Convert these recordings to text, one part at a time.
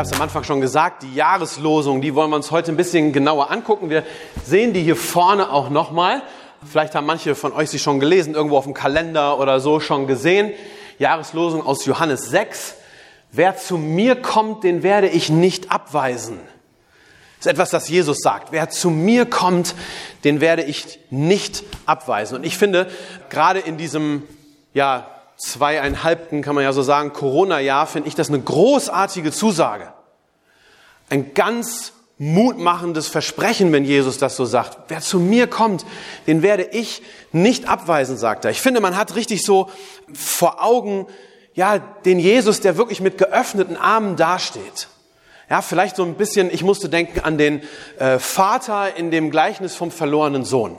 Habe es am Anfang schon gesagt, die Jahreslosung, die wollen wir uns heute ein bisschen genauer angucken. Wir sehen die hier vorne auch nochmal. Vielleicht haben manche von euch sie schon gelesen, irgendwo auf dem Kalender oder so schon gesehen. Jahreslosung aus Johannes 6. Wer zu mir kommt, den werde ich nicht abweisen. Das ist etwas, das Jesus sagt. Wer zu mir kommt, den werde ich nicht abweisen. Und ich finde, gerade in diesem, ja, zweieinhalbten, kann man ja so sagen, Corona-Jahr, finde ich das eine großartige Zusage. Ein ganz mutmachendes Versprechen, wenn Jesus das so sagt. Wer zu mir kommt, den werde ich nicht abweisen, sagt er. Ich finde, man hat richtig so vor Augen, ja, den Jesus, der wirklich mit geöffneten Armen dasteht. Ja, vielleicht so ein bisschen, ich musste denken an den äh, Vater in dem Gleichnis vom verlorenen Sohn,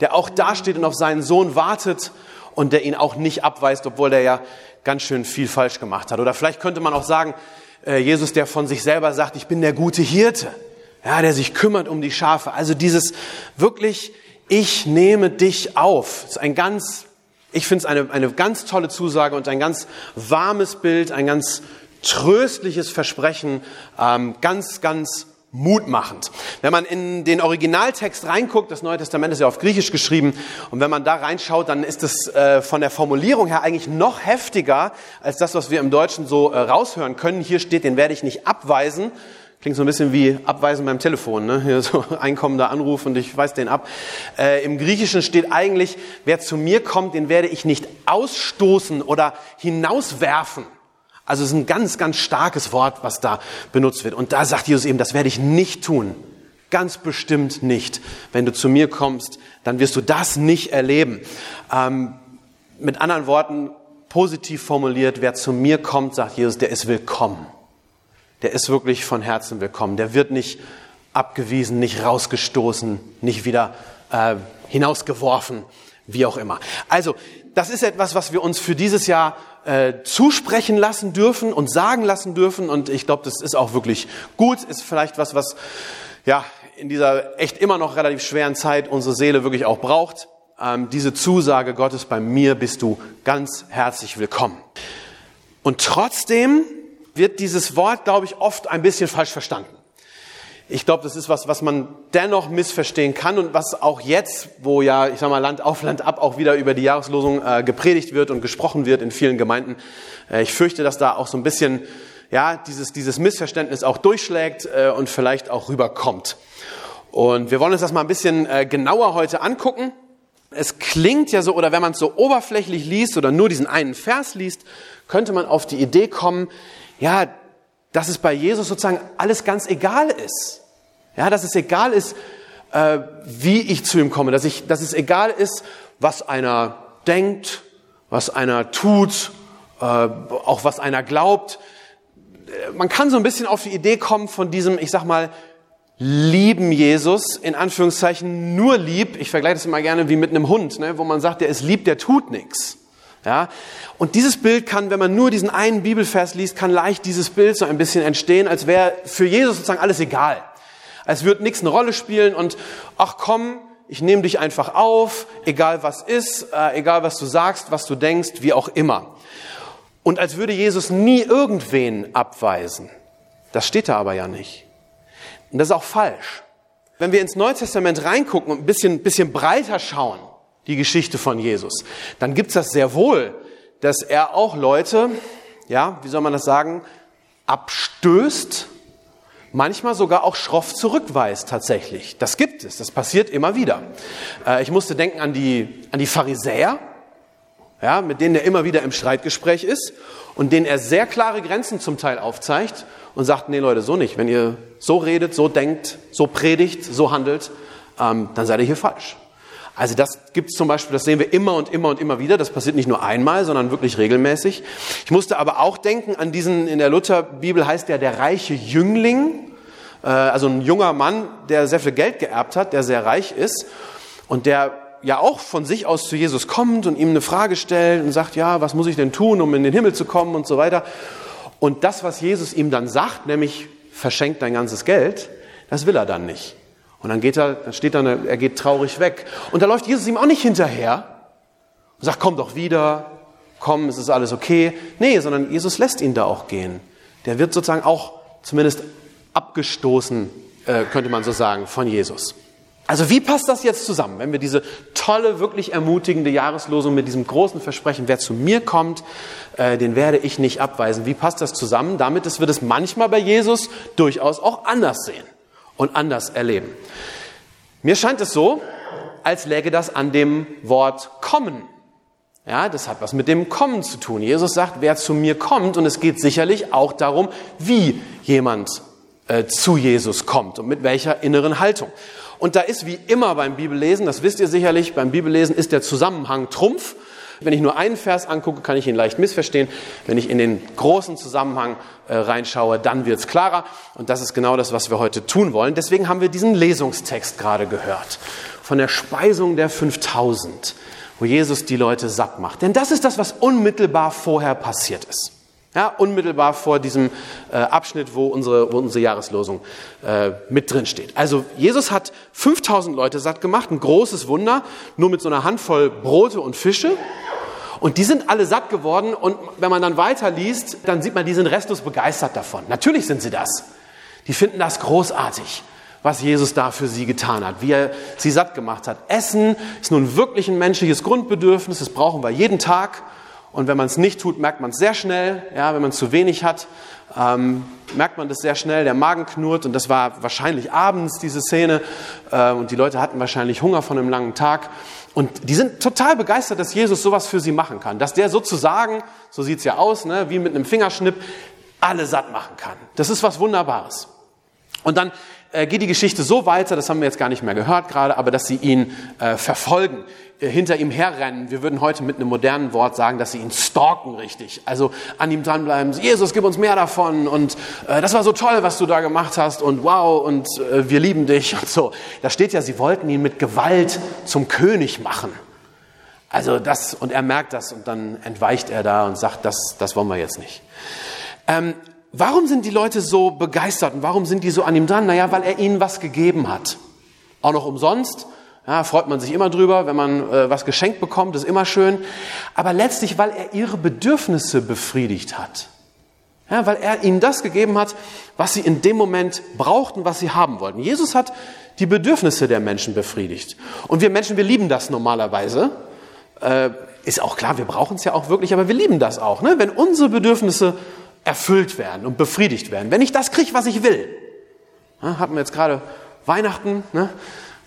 der auch dasteht und auf seinen Sohn wartet und der ihn auch nicht abweist, obwohl der ja ganz schön viel falsch gemacht hat. Oder vielleicht könnte man auch sagen, Jesus, der von sich selber sagt, ich bin der gute Hirte, ja, der sich kümmert um die Schafe. Also dieses wirklich, ich nehme dich auf. Ist ein ganz, ich finde es eine, eine ganz tolle Zusage und ein ganz warmes Bild, ein ganz tröstliches Versprechen, ähm, ganz, ganz mutmachend. Wenn man in den Originaltext reinguckt, das Neue Testament ist ja auf Griechisch geschrieben, und wenn man da reinschaut, dann ist es äh, von der Formulierung her eigentlich noch heftiger als das, was wir im Deutschen so äh, raushören können. Hier steht, den werde ich nicht abweisen. Klingt so ein bisschen wie abweisen beim Telefon, ne? Hier so einkommender Anruf und ich weise den ab. Äh, Im Griechischen steht eigentlich, wer zu mir kommt, den werde ich nicht ausstoßen oder hinauswerfen. Also es ist ein ganz, ganz starkes Wort, was da benutzt wird. Und da sagt Jesus eben, das werde ich nicht tun. Ganz bestimmt nicht. Wenn du zu mir kommst, dann wirst du das nicht erleben. Ähm, mit anderen Worten, positiv formuliert, wer zu mir kommt, sagt Jesus, der ist willkommen. Der ist wirklich von Herzen willkommen. Der wird nicht abgewiesen, nicht rausgestoßen, nicht wieder äh, hinausgeworfen, wie auch immer. Also, das ist etwas, was wir uns für dieses Jahr äh, zusprechen lassen dürfen und sagen lassen dürfen. Und ich glaube, das ist auch wirklich gut. Ist vielleicht was, was ja in dieser echt immer noch relativ schweren Zeit unsere Seele wirklich auch braucht. Ähm, diese Zusage Gottes, bei mir bist du ganz herzlich willkommen. Und trotzdem wird dieses Wort, glaube ich, oft ein bisschen falsch verstanden. Ich glaube, das ist was, was man dennoch missverstehen kann und was auch jetzt, wo ja, ich sag mal, Land auf, Land ab auch wieder über die Jahreslosung äh, gepredigt wird und gesprochen wird in vielen Gemeinden. Äh, ich fürchte, dass da auch so ein bisschen, ja, dieses, dieses Missverständnis auch durchschlägt äh, und vielleicht auch rüberkommt. Und wir wollen uns das mal ein bisschen äh, genauer heute angucken. Es klingt ja so, oder wenn man es so oberflächlich liest oder nur diesen einen Vers liest, könnte man auf die Idee kommen, ja, dass es bei Jesus sozusagen alles ganz egal ist. Ja, dass es egal ist, äh, wie ich zu ihm komme, dass, ich, dass es egal ist, was einer denkt, was einer tut, äh, auch was einer glaubt. Man kann so ein bisschen auf die Idee kommen von diesem, ich sag mal, lieben Jesus, in Anführungszeichen nur lieb. Ich vergleiche das immer gerne wie mit einem Hund, ne, wo man sagt, der ist lieb, der tut nichts. Ja? Und dieses Bild kann, wenn man nur diesen einen Bibelvers liest, kann leicht dieses Bild so ein bisschen entstehen, als wäre für Jesus sozusagen alles egal. Als würde nichts eine Rolle spielen und ach komm, ich nehme dich einfach auf, egal was ist, äh, egal was du sagst, was du denkst, wie auch immer. Und als würde Jesus nie irgendwen abweisen. Das steht da aber ja nicht. Und das ist auch falsch. Wenn wir ins Neue Testament reingucken und ein bisschen, bisschen breiter schauen, die Geschichte von Jesus, dann gibt's das sehr wohl, dass er auch Leute, ja, wie soll man das sagen, abstößt, manchmal sogar auch schroff zurückweist tatsächlich. Das gibt es, das passiert immer wieder. Äh, ich musste denken an die, an die Pharisäer, ja, mit denen er immer wieder im Streitgespräch ist und denen er sehr klare Grenzen zum Teil aufzeigt und sagt, nee Leute, so nicht. Wenn ihr so redet, so denkt, so predigt, so handelt, ähm, dann seid ihr hier falsch. Also das gibt es zum Beispiel, das sehen wir immer und immer und immer wieder. Das passiert nicht nur einmal, sondern wirklich regelmäßig. Ich musste aber auch denken an diesen, in der Lutherbibel heißt der der reiche Jüngling. äh, also ein junger Mann, der sehr viel Geld geerbt hat, der sehr reich ist und der ja auch von sich aus zu Jesus kommt und ihm eine Frage stellt und sagt, ja, was muss ich denn tun, um in den Himmel zu kommen und so weiter. Und das, was Jesus ihm dann sagt, nämlich verschenkt dein ganzes Geld, das will er dann nicht. Und dann geht er, dann steht dann, er geht traurig weg. Und da läuft Jesus ihm auch nicht hinterher und sagt, komm doch wieder, komm, es ist alles okay. Nee, sondern Jesus lässt ihn da auch gehen. Der wird sozusagen auch zumindest abgestoßen, äh, könnte man so sagen, von Jesus. Also wie passt das jetzt zusammen, wenn wir diese tolle, wirklich ermutigende Jahreslosung mit diesem großen Versprechen, wer zu mir kommt, äh, den werde ich nicht abweisen. Wie passt das zusammen? Damit es wird es manchmal bei Jesus durchaus auch anders sehen und anders erleben. Mir scheint es so, als läge das an dem Wort kommen. Ja, das hat was mit dem Kommen zu tun. Jesus sagt, wer zu mir kommt, und es geht sicherlich auch darum, wie jemand äh, zu Jesus kommt und mit welcher inneren Haltung. Und da ist wie immer beim Bibellesen, das wisst ihr sicherlich, beim Bibellesen ist der Zusammenhang Trumpf. Wenn ich nur einen Vers angucke, kann ich ihn leicht missverstehen. Wenn ich in den großen Zusammenhang äh, reinschaue, dann wird es klarer. Und das ist genau das, was wir heute tun wollen. Deswegen haben wir diesen Lesungstext gerade gehört. Von der Speisung der 5000, wo Jesus die Leute satt macht. Denn das ist das, was unmittelbar vorher passiert ist. Ja, unmittelbar vor diesem äh, Abschnitt, wo unsere, wo unsere Jahreslosung äh, mit drin steht. Also Jesus hat 5000 Leute satt gemacht, ein großes Wunder, nur mit so einer Handvoll Brote und Fische. Und die sind alle satt geworden und wenn man dann weiterliest, dann sieht man, die sind restlos begeistert davon. Natürlich sind sie das. Die finden das großartig, was Jesus da für sie getan hat, wie er sie satt gemacht hat. Essen ist nun wirklich ein menschliches Grundbedürfnis, das brauchen wir jeden Tag. Und wenn man es nicht tut, merkt man es sehr schnell. Ja, wenn man zu wenig hat, ähm, merkt man das sehr schnell. Der Magen knurrt und das war wahrscheinlich abends diese Szene. Äh, und die Leute hatten wahrscheinlich Hunger von einem langen Tag. Und die sind total begeistert, dass Jesus sowas für sie machen kann. Dass der sozusagen, so sieht's ja aus, ne, wie mit einem Fingerschnipp, alle satt machen kann. Das ist was Wunderbares. Und dann geht die Geschichte so weiter, das haben wir jetzt gar nicht mehr gehört gerade, aber dass sie ihn äh, verfolgen, äh, hinter ihm herrennen. Wir würden heute mit einem modernen Wort sagen, dass sie ihn stalken richtig. Also an ihm dranbleiben, Jesus, gib uns mehr davon und äh, das war so toll, was du da gemacht hast und wow und äh, wir lieben dich und so. Da steht ja, sie wollten ihn mit Gewalt zum König machen. Also das, und er merkt das und dann entweicht er da und sagt, das, das wollen wir jetzt nicht. Ähm, Warum sind die Leute so begeistert und warum sind die so an ihm dran? Naja, weil er ihnen was gegeben hat. Auch noch umsonst. Ja, freut man sich immer drüber, wenn man äh, was geschenkt bekommt, ist immer schön. Aber letztlich, weil er ihre Bedürfnisse befriedigt hat. Ja, weil er ihnen das gegeben hat, was sie in dem Moment brauchten, was sie haben wollten. Jesus hat die Bedürfnisse der Menschen befriedigt. Und wir Menschen, wir lieben das normalerweise. Äh, ist auch klar, wir brauchen es ja auch wirklich, aber wir lieben das auch. Ne? Wenn unsere Bedürfnisse erfüllt werden und befriedigt werden. Wenn ich das kriege, was ich will. Ja, hatten wir jetzt gerade Weihnachten. Ne?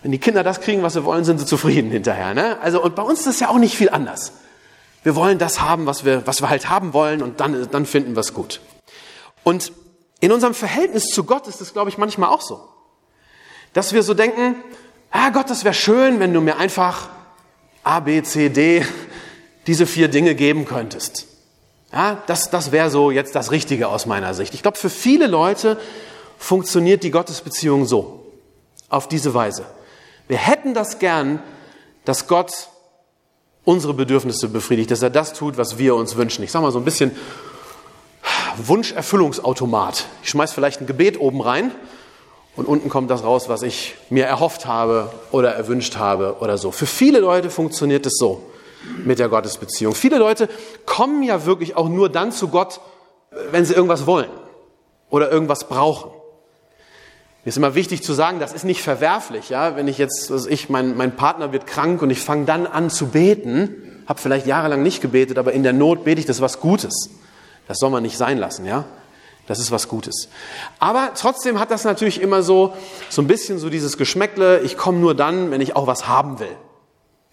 Wenn die Kinder das kriegen, was sie wollen, sind sie zufrieden hinterher. Ne? Also, und bei uns ist das ja auch nicht viel anders. Wir wollen das haben, was wir, was wir halt haben wollen und dann, dann finden wir es gut. Und in unserem Verhältnis zu Gott ist es, glaube ich, manchmal auch so. Dass wir so denken, ah Gott, das wäre schön, wenn du mir einfach A, B, C, D diese vier Dinge geben könntest. Ja, das, das wäre so jetzt das Richtige aus meiner Sicht. Ich glaube, für viele Leute funktioniert die Gottesbeziehung so, auf diese Weise. Wir hätten das gern, dass Gott unsere Bedürfnisse befriedigt, dass er das tut, was wir uns wünschen. Ich sage mal so ein bisschen Wunscherfüllungsautomat. Ich schmeiß vielleicht ein Gebet oben rein und unten kommt das raus, was ich mir erhofft habe oder erwünscht habe oder so. Für viele Leute funktioniert es so mit der Gottesbeziehung. Viele Leute kommen ja wirklich auch nur dann zu Gott, wenn sie irgendwas wollen oder irgendwas brauchen. Mir ist immer wichtig zu sagen, das ist nicht verwerflich. Ja? Wenn ich jetzt, also ich, mein, mein Partner wird krank und ich fange dann an zu beten, habe vielleicht jahrelang nicht gebetet, aber in der Not bete ich, das ist was Gutes. Das soll man nicht sein lassen, ja? Das ist was Gutes. Aber trotzdem hat das natürlich immer so, so ein bisschen so dieses Geschmäckle, ich komme nur dann, wenn ich auch was haben will.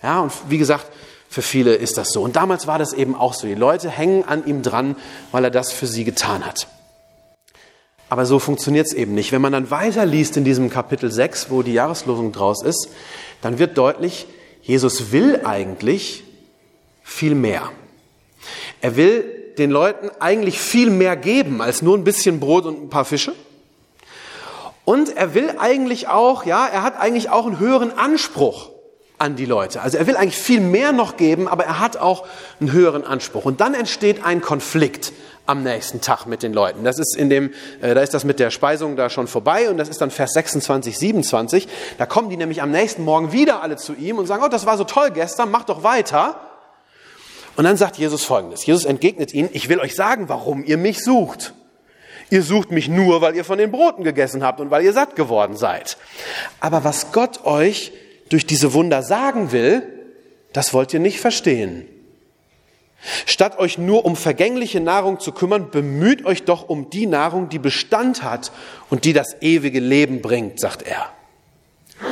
Ja, und wie gesagt, für viele ist das so. Und damals war das eben auch so. Die Leute hängen an ihm dran, weil er das für sie getan hat. Aber so funktioniert es eben nicht. Wenn man dann weiterliest in diesem Kapitel 6, wo die Jahreslosung draus ist, dann wird deutlich, Jesus will eigentlich viel mehr. Er will den Leuten eigentlich viel mehr geben als nur ein bisschen Brot und ein paar Fische. Und er will eigentlich auch, ja, er hat eigentlich auch einen höheren Anspruch an die Leute. Also er will eigentlich viel mehr noch geben, aber er hat auch einen höheren Anspruch. Und dann entsteht ein Konflikt am nächsten Tag mit den Leuten. Das ist in dem, äh, da ist das mit der Speisung da schon vorbei und das ist dann Vers 26, 27. Da kommen die nämlich am nächsten Morgen wieder alle zu ihm und sagen, oh, das war so toll gestern, mach doch weiter. Und dann sagt Jesus Folgendes. Jesus entgegnet ihnen, ich will euch sagen, warum ihr mich sucht. Ihr sucht mich nur, weil ihr von den Broten gegessen habt und weil ihr satt geworden seid. Aber was Gott euch durch diese Wunder sagen will, das wollt ihr nicht verstehen. Statt euch nur um vergängliche Nahrung zu kümmern, bemüht euch doch um die Nahrung, die Bestand hat und die das ewige Leben bringt, sagt er.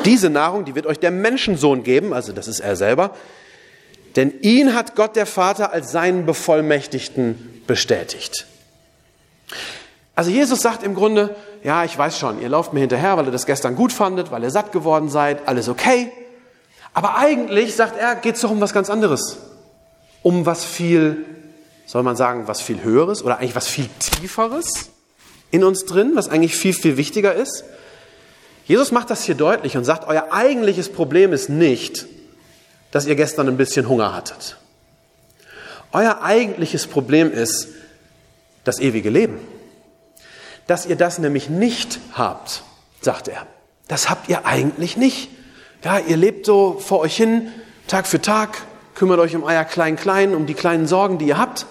Diese Nahrung, die wird euch der Menschensohn geben, also das ist er selber, denn ihn hat Gott der Vater als seinen Bevollmächtigten bestätigt. Also Jesus sagt im Grunde, ja, ich weiß schon, ihr lauft mir hinterher, weil ihr das gestern gut fandet, weil ihr satt geworden seid, alles okay. Aber eigentlich, sagt er, geht es doch um was ganz anderes um was viel, soll man sagen, was viel Höheres oder eigentlich was viel Tieferes in uns drin, was eigentlich viel, viel wichtiger ist. Jesus macht das hier deutlich und sagt, euer eigentliches Problem ist nicht, dass ihr gestern ein bisschen Hunger hattet. Euer eigentliches Problem ist das ewige Leben. Dass ihr das nämlich nicht habt, sagt er. Das habt ihr eigentlich nicht. Ja, ihr lebt so vor euch hin, Tag für Tag, kümmert euch um euer Klein-Klein, um die kleinen Sorgen, die ihr habt.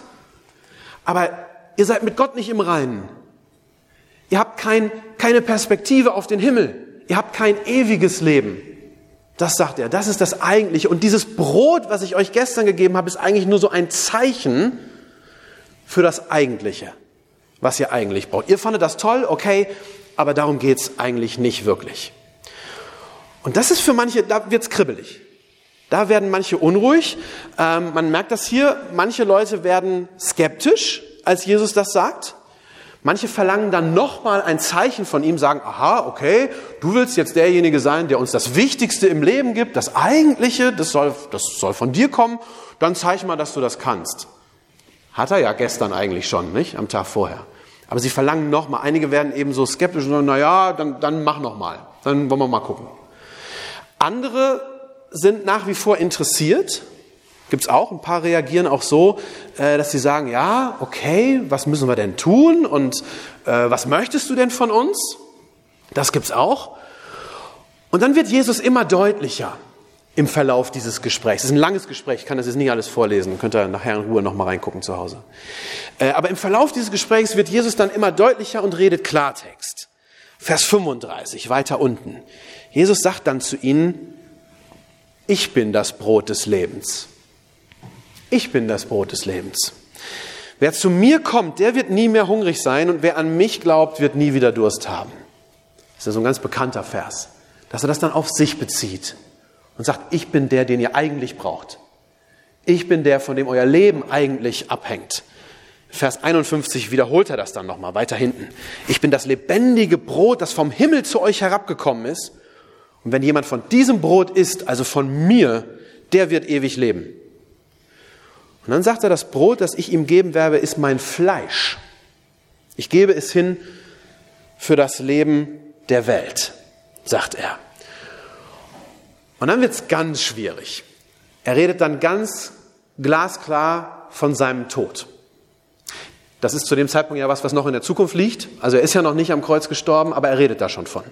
Aber ihr seid mit Gott nicht im Reinen. Ihr habt kein, keine Perspektive auf den Himmel. Ihr habt kein ewiges Leben. Das sagt er, das ist das Eigentliche. Und dieses Brot, was ich euch gestern gegeben habe, ist eigentlich nur so ein Zeichen für das Eigentliche, was ihr eigentlich braucht. Ihr fandet das toll, okay, aber darum geht's eigentlich nicht wirklich. Und das ist für manche, da wird's kribbelig. Da werden manche unruhig. Ähm, man merkt das hier. Manche Leute werden skeptisch, als Jesus das sagt. Manche verlangen dann nochmal ein Zeichen von ihm, sagen, aha, okay, du willst jetzt derjenige sein, der uns das Wichtigste im Leben gibt, das Eigentliche, das soll, das soll von dir kommen, dann zeig mal, dass du das kannst. Hat er ja gestern eigentlich schon, nicht? Am Tag vorher. Aber sie verlangen nochmal. Einige werden eben so skeptisch und sagen, na ja, dann, dann mach nochmal. Dann wollen wir mal gucken. Andere sind nach wie vor interessiert. Gibt es auch. Ein paar reagieren auch so, äh, dass sie sagen, ja, okay, was müssen wir denn tun und äh, was möchtest du denn von uns? Das gibt es auch. Und dann wird Jesus immer deutlicher im Verlauf dieses Gesprächs. Es ist ein langes Gespräch, ich kann das jetzt nicht alles vorlesen, könnt ihr nachher in Ruhe nochmal reingucken zu Hause. Äh, aber im Verlauf dieses Gesprächs wird Jesus dann immer deutlicher und redet Klartext. Vers 35, weiter unten. Jesus sagt dann zu ihnen, ich bin das Brot des Lebens. Ich bin das Brot des Lebens. Wer zu mir kommt, der wird nie mehr hungrig sein und wer an mich glaubt, wird nie wieder Durst haben. Das ist ja so ein ganz bekannter Vers, dass er das dann auf sich bezieht und sagt, ich bin der, den ihr eigentlich braucht. Ich bin der, von dem euer Leben eigentlich abhängt. Vers 51 wiederholt er das dann nochmal weiter hinten. Ich bin das lebendige Brot, das vom Himmel zu euch herabgekommen ist und wenn jemand von diesem Brot isst, also von mir, der wird ewig leben. Und dann sagt er, das Brot, das ich ihm geben werde, ist mein Fleisch. Ich gebe es hin für das Leben der Welt, sagt er. Und dann wird es ganz schwierig. Er redet dann ganz glasklar von seinem Tod. Das ist zu dem Zeitpunkt ja was, was noch in der Zukunft liegt. Also er ist ja noch nicht am Kreuz gestorben, aber er redet da schon von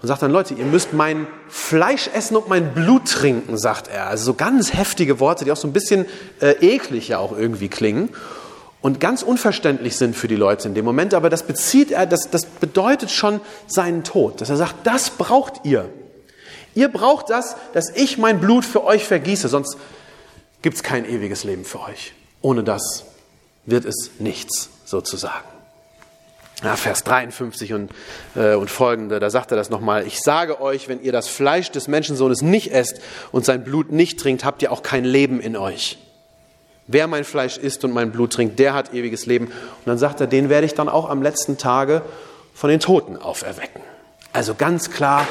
und sagt dann, Leute, ihr müsst mein Fleisch essen und mein Blut trinken, sagt er. Also so ganz heftige Worte, die auch so ein bisschen äh, eklig ja auch irgendwie klingen und ganz unverständlich sind für die Leute in dem Moment. Aber das bezieht er, das, das bedeutet schon seinen Tod, dass er sagt, das braucht ihr. Ihr braucht das, dass ich mein Blut für euch vergieße, sonst gibt es kein ewiges Leben für euch. Ohne das wird es nichts sozusagen. Ja, Vers 53 und, äh, und folgende, da sagt er das nochmal. Ich sage euch, wenn ihr das Fleisch des Menschensohnes nicht esst und sein Blut nicht trinkt, habt ihr auch kein Leben in euch. Wer mein Fleisch isst und mein Blut trinkt, der hat ewiges Leben. Und dann sagt er, den werde ich dann auch am letzten Tage von den Toten auferwecken. Also ganz klar,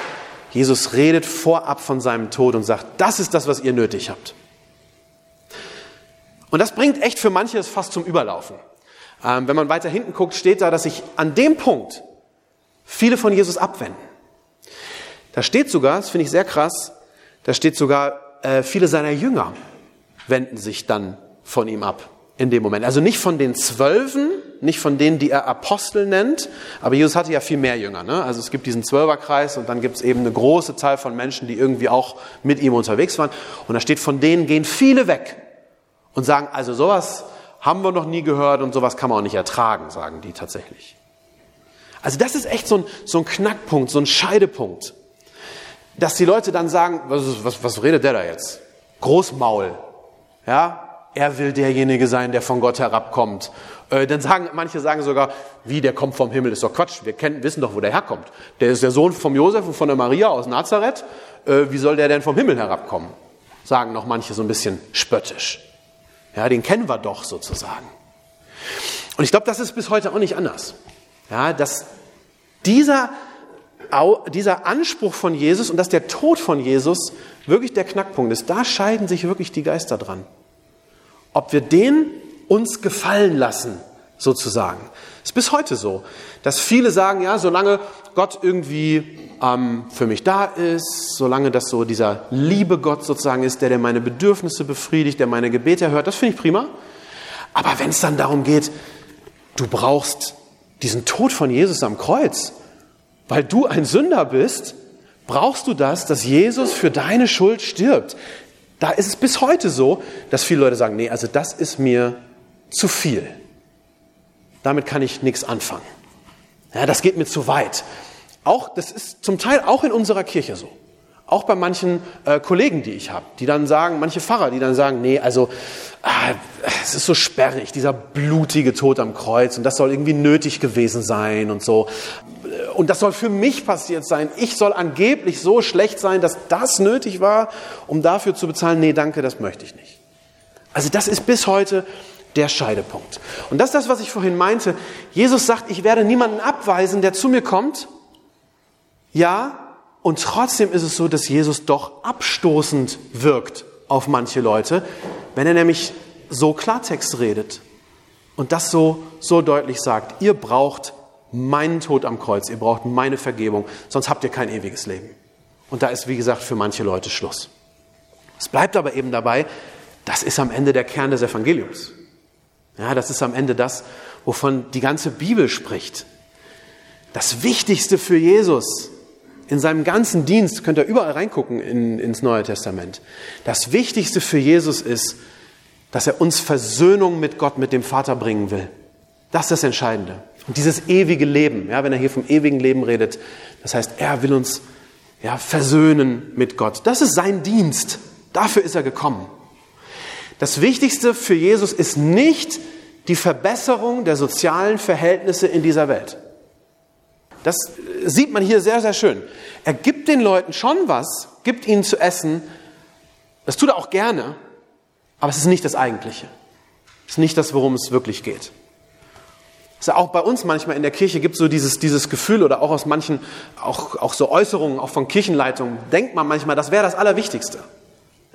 Jesus redet vorab von seinem Tod und sagt, das ist das, was ihr nötig habt. Und das bringt echt für manche es fast zum Überlaufen. Ähm, wenn man weiter hinten guckt, steht da, dass sich an dem Punkt viele von Jesus abwenden. Da steht sogar, das finde ich sehr krass, da steht sogar, äh, viele seiner Jünger wenden sich dann von ihm ab in dem Moment. Also nicht von den Zwölfen, nicht von denen, die er Apostel nennt, aber Jesus hatte ja viel mehr Jünger. Ne? Also es gibt diesen Zwölferkreis und dann gibt es eben eine große Zahl von Menschen, die irgendwie auch mit ihm unterwegs waren. Und da steht, von denen gehen viele weg und sagen, also sowas haben wir noch nie gehört und sowas kann man auch nicht ertragen, sagen die tatsächlich. Also das ist echt so ein, so ein Knackpunkt, so ein Scheidepunkt, dass die Leute dann sagen, was, was, was redet der da jetzt? Großmaul. Ja, er will derjenige sein, der von Gott herabkommt. Äh, dann sagen, manche sagen sogar, wie, der kommt vom Himmel, ist doch Quatsch. Wir kennen, wissen doch, wo der herkommt. Der ist der Sohn vom Josef und von der Maria aus Nazareth. Äh, wie soll der denn vom Himmel herabkommen? Sagen noch manche so ein bisschen spöttisch. Ja, den kennen wir doch sozusagen. Und ich glaube, das ist bis heute auch nicht anders. Ja, dass dieser, dieser Anspruch von Jesus und dass der Tod von Jesus wirklich der Knackpunkt ist, da scheiden sich wirklich die Geister dran ob wir den uns gefallen lassen, sozusagen. Ist bis heute so, dass viele sagen, ja, solange Gott irgendwie ähm, für mich da ist, solange das so dieser liebe Gott sozusagen ist, der, der meine Bedürfnisse befriedigt, der meine Gebete erhört, das finde ich prima. Aber wenn es dann darum geht, du brauchst diesen Tod von Jesus am Kreuz, weil du ein Sünder bist, brauchst du das, dass Jesus für deine Schuld stirbt. Da ist es bis heute so, dass viele Leute sagen, nee, also das ist mir zu viel. Damit kann ich nichts anfangen. Ja, das geht mir zu weit. Auch, das ist zum Teil auch in unserer Kirche so. Auch bei manchen äh, Kollegen, die ich habe, die dann sagen, manche Pfarrer, die dann sagen, nee, also ah, es ist so sperrig, dieser blutige Tod am Kreuz und das soll irgendwie nötig gewesen sein und so. Und das soll für mich passiert sein. Ich soll angeblich so schlecht sein, dass das nötig war, um dafür zu bezahlen. Nee, danke, das möchte ich nicht. Also das ist bis heute der Scheidepunkt. Und das ist das, was ich vorhin meinte. Jesus sagt, ich werde niemanden abweisen, der zu mir kommt. Ja, und trotzdem ist es so, dass Jesus doch abstoßend wirkt auf manche Leute, wenn er nämlich so Klartext redet und das so, so deutlich sagt. Ihr braucht meinen Tod am Kreuz, ihr braucht meine Vergebung, sonst habt ihr kein ewiges Leben. Und da ist, wie gesagt, für manche Leute Schluss. Es bleibt aber eben dabei, das ist am Ende der Kern des Evangeliums. Ja, das ist am Ende das, wovon die ganze Bibel spricht. Das Wichtigste für Jesus in seinem ganzen Dienst, könnt ihr überall reingucken in, ins Neue Testament. Das Wichtigste für Jesus ist, dass er uns Versöhnung mit Gott, mit dem Vater bringen will. Das ist das Entscheidende. Und dieses ewige Leben, ja, wenn er hier vom ewigen Leben redet, das heißt, er will uns ja, versöhnen mit Gott. Das ist sein Dienst. Dafür ist er gekommen. Das Wichtigste für Jesus ist nicht die Verbesserung der sozialen Verhältnisse in dieser Welt. Das sieht man hier sehr, sehr schön. Er gibt den Leuten schon was, gibt ihnen zu essen. Das tut er auch gerne, aber es ist nicht das Eigentliche. Es ist nicht das, worum es wirklich geht. Also auch bei uns manchmal in der Kirche gibt es so dieses, dieses Gefühl oder auch aus manchen, auch, auch so Äußerungen, auch von Kirchenleitungen, denkt man manchmal, das wäre das Allerwichtigste.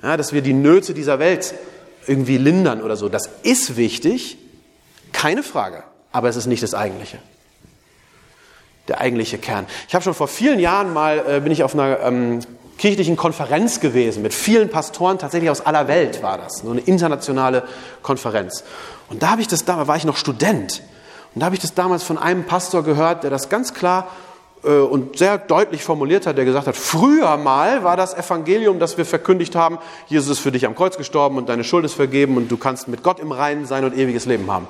Ja, dass wir die Nöte dieser Welt irgendwie lindern oder so. Das ist wichtig, keine Frage, aber es ist nicht das Eigentliche. Der eigentliche Kern. Ich habe schon vor vielen Jahren mal, äh, bin ich auf einer ähm, kirchlichen Konferenz gewesen mit vielen Pastoren, tatsächlich aus aller Welt war das, so eine internationale Konferenz. Und da habe ich das, da war ich noch Student. Und da habe ich das damals von einem Pastor gehört, der das ganz klar äh, und sehr deutlich formuliert hat, der gesagt hat, früher mal war das Evangelium, das wir verkündigt haben, Jesus ist für dich am Kreuz gestorben und deine Schuld ist vergeben und du kannst mit Gott im Reinen sein und ewiges Leben haben.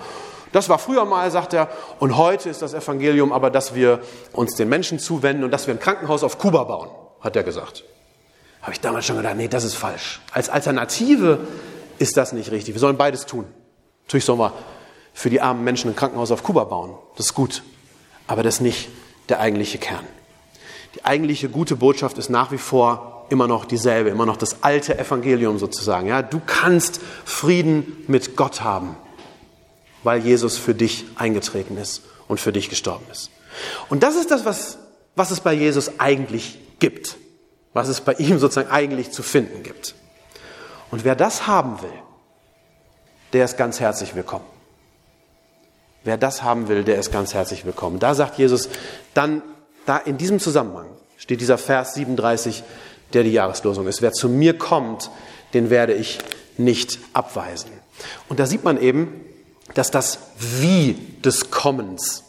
Das war früher mal, sagt er, und heute ist das Evangelium aber, dass wir uns den Menschen zuwenden und dass wir ein Krankenhaus auf Kuba bauen, hat er gesagt. Habe ich damals schon gedacht, nee, das ist falsch. Als Alternative ist das nicht richtig. Wir sollen beides tun. Natürlich sollen wir für die armen Menschen ein Krankenhaus auf Kuba bauen. Das ist gut. Aber das ist nicht der eigentliche Kern. Die eigentliche gute Botschaft ist nach wie vor immer noch dieselbe, immer noch das alte Evangelium sozusagen. Ja, du kannst Frieden mit Gott haben, weil Jesus für dich eingetreten ist und für dich gestorben ist. Und das ist das, was, was es bei Jesus eigentlich gibt, was es bei ihm sozusagen eigentlich zu finden gibt. Und wer das haben will, der ist ganz herzlich willkommen. Wer das haben will, der ist ganz herzlich willkommen. Da sagt Jesus, dann da in diesem Zusammenhang steht dieser Vers 37, der die Jahreslosung ist. Wer zu mir kommt, den werde ich nicht abweisen. Und da sieht man eben, dass das Wie des Kommens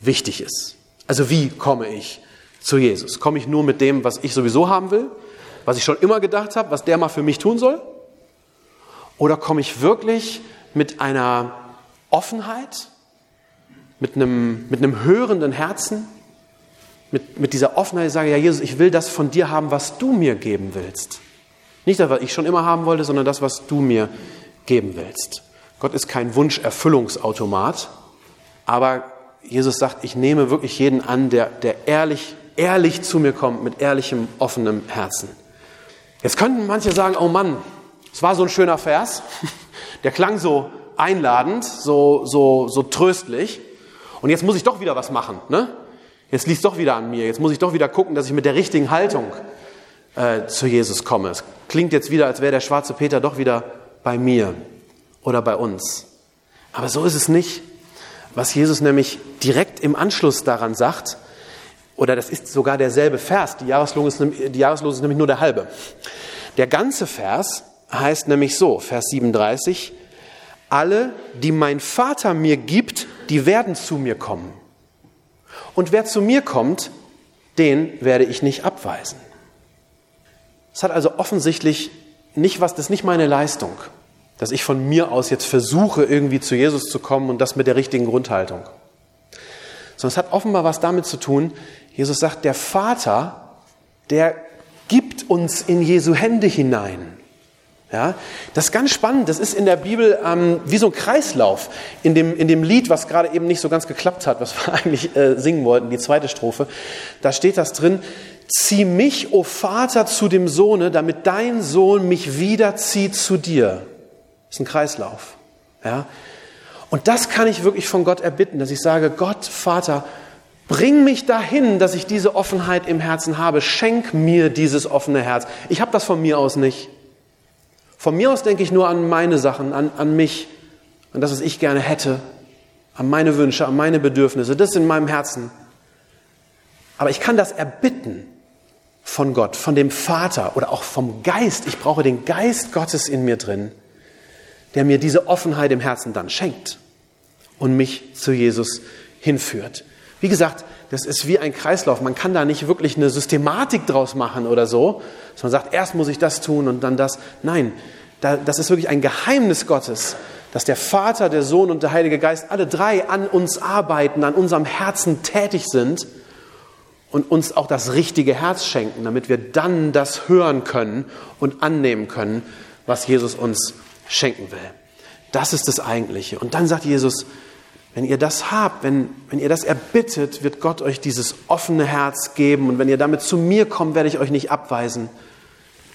wichtig ist. Also wie komme ich zu Jesus? Komme ich nur mit dem, was ich sowieso haben will, was ich schon immer gedacht habe, was der mal für mich tun soll? Oder komme ich wirklich mit einer Offenheit, mit einem, mit einem hörenden Herzen, mit, mit dieser Offenheit, ich sage, ja Jesus, ich will das von dir haben, was du mir geben willst. Nicht das, was ich schon immer haben wollte, sondern das, was du mir geben willst. Gott ist kein Wunscherfüllungsautomat, aber Jesus sagt, ich nehme wirklich jeden an, der, der ehrlich, ehrlich zu mir kommt, mit ehrlichem, offenem Herzen. Jetzt könnten manche sagen, oh Mann, es war so ein schöner Vers, der klang so einladend, so, so, so tröstlich. Und jetzt muss ich doch wieder was machen. Ne? Jetzt liegt doch wieder an mir. Jetzt muss ich doch wieder gucken, dass ich mit der richtigen Haltung äh, zu Jesus komme. Es klingt jetzt wieder, als wäre der schwarze Peter doch wieder bei mir oder bei uns. Aber so ist es nicht. Was Jesus nämlich direkt im Anschluss daran sagt, oder das ist sogar derselbe Vers, die Jahreslosung ist, die Jahreslosung ist nämlich nur der halbe. Der ganze Vers heißt nämlich so, Vers 37, alle, die mein Vater mir gibt, die werden zu mir kommen. Und wer zu mir kommt, den werde ich nicht abweisen. Es hat also offensichtlich nicht was, das ist nicht meine Leistung, dass ich von mir aus jetzt versuche, irgendwie zu Jesus zu kommen und das mit der richtigen Grundhaltung. Sondern es hat offenbar was damit zu tun, Jesus sagt, der Vater, der gibt uns in Jesu Hände hinein. Ja, das ist ganz spannend. Das ist in der Bibel ähm, wie so ein Kreislauf. In dem, in dem Lied, was gerade eben nicht so ganz geklappt hat, was wir eigentlich äh, singen wollten, die zweite Strophe, da steht das drin. Zieh mich, o oh Vater, zu dem Sohne, damit dein Sohn mich wiederzieht zu dir. Das ist ein Kreislauf. Ja? Und das kann ich wirklich von Gott erbitten, dass ich sage, Gott, Vater, bring mich dahin, dass ich diese Offenheit im Herzen habe. Schenk mir dieses offene Herz. Ich habe das von mir aus nicht. Von mir aus denke ich nur an meine Sachen, an, an mich, an das, was ich gerne hätte, an meine Wünsche, an meine Bedürfnisse. Das ist in meinem Herzen. Aber ich kann das erbitten von Gott, von dem Vater oder auch vom Geist. Ich brauche den Geist Gottes in mir drin, der mir diese Offenheit im Herzen dann schenkt und mich zu Jesus hinführt. Wie gesagt, das ist wie ein Kreislauf. Man kann da nicht wirklich eine Systematik draus machen oder so, dass man sagt, erst muss ich das tun und dann das. Nein, das ist wirklich ein Geheimnis Gottes, dass der Vater, der Sohn und der Heilige Geist alle drei an uns arbeiten, an unserem Herzen tätig sind und uns auch das richtige Herz schenken, damit wir dann das hören können und annehmen können, was Jesus uns schenken will. Das ist das Eigentliche. Und dann sagt Jesus, wenn ihr das habt, wenn, wenn ihr das erbittet, wird Gott euch dieses offene Herz geben. Und wenn ihr damit zu mir kommt, werde ich euch nicht abweisen.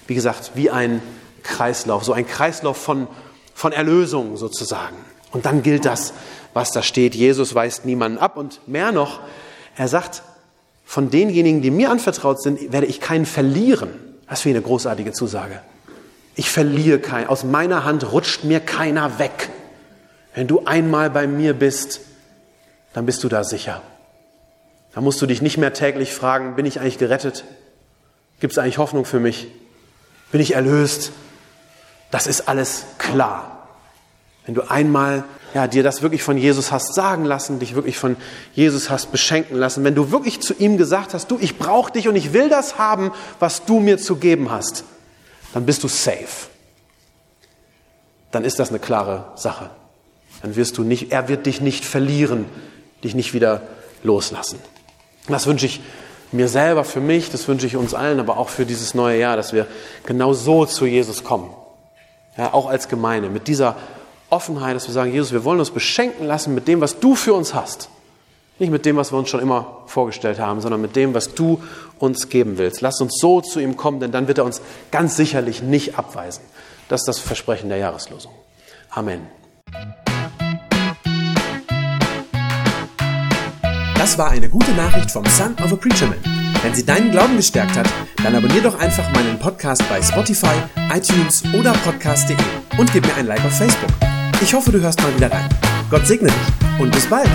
Wie gesagt, wie ein Kreislauf, so ein Kreislauf von, von Erlösung sozusagen. Und dann gilt das, was da steht. Jesus weist niemanden ab. Und mehr noch, er sagt, von denjenigen, die mir anvertraut sind, werde ich keinen verlieren. Das ist wie eine großartige Zusage. Ich verliere keinen. Aus meiner Hand rutscht mir keiner weg. Wenn du einmal bei mir bist, dann bist du da sicher. Da musst du dich nicht mehr täglich fragen, bin ich eigentlich gerettet? Gibt es eigentlich Hoffnung für mich? Bin ich erlöst? Das ist alles klar. Wenn du einmal ja, dir das wirklich von Jesus hast sagen lassen, dich wirklich von Jesus hast beschenken lassen, wenn du wirklich zu ihm gesagt hast, du, ich brauche dich und ich will das haben, was du mir zu geben hast, dann bist du safe. Dann ist das eine klare Sache dann wirst du nicht, er wird dich nicht verlieren, dich nicht wieder loslassen. Das wünsche ich mir selber, für mich, das wünsche ich uns allen, aber auch für dieses neue Jahr, dass wir genau so zu Jesus kommen. Ja, auch als Gemeinde, mit dieser Offenheit, dass wir sagen, Jesus, wir wollen uns beschenken lassen mit dem, was du für uns hast. Nicht mit dem, was wir uns schon immer vorgestellt haben, sondern mit dem, was du uns geben willst. Lass uns so zu ihm kommen, denn dann wird er uns ganz sicherlich nicht abweisen. Das ist das Versprechen der Jahreslosung. Amen. Das war eine gute Nachricht vom Son of a Preacher Man. Wenn sie deinen Glauben gestärkt hat, dann abonnier doch einfach meinen Podcast bei Spotify, iTunes oder podcast.de und gib mir ein Like auf Facebook. Ich hoffe, du hörst mal wieder rein. Gott segne dich und bis bald.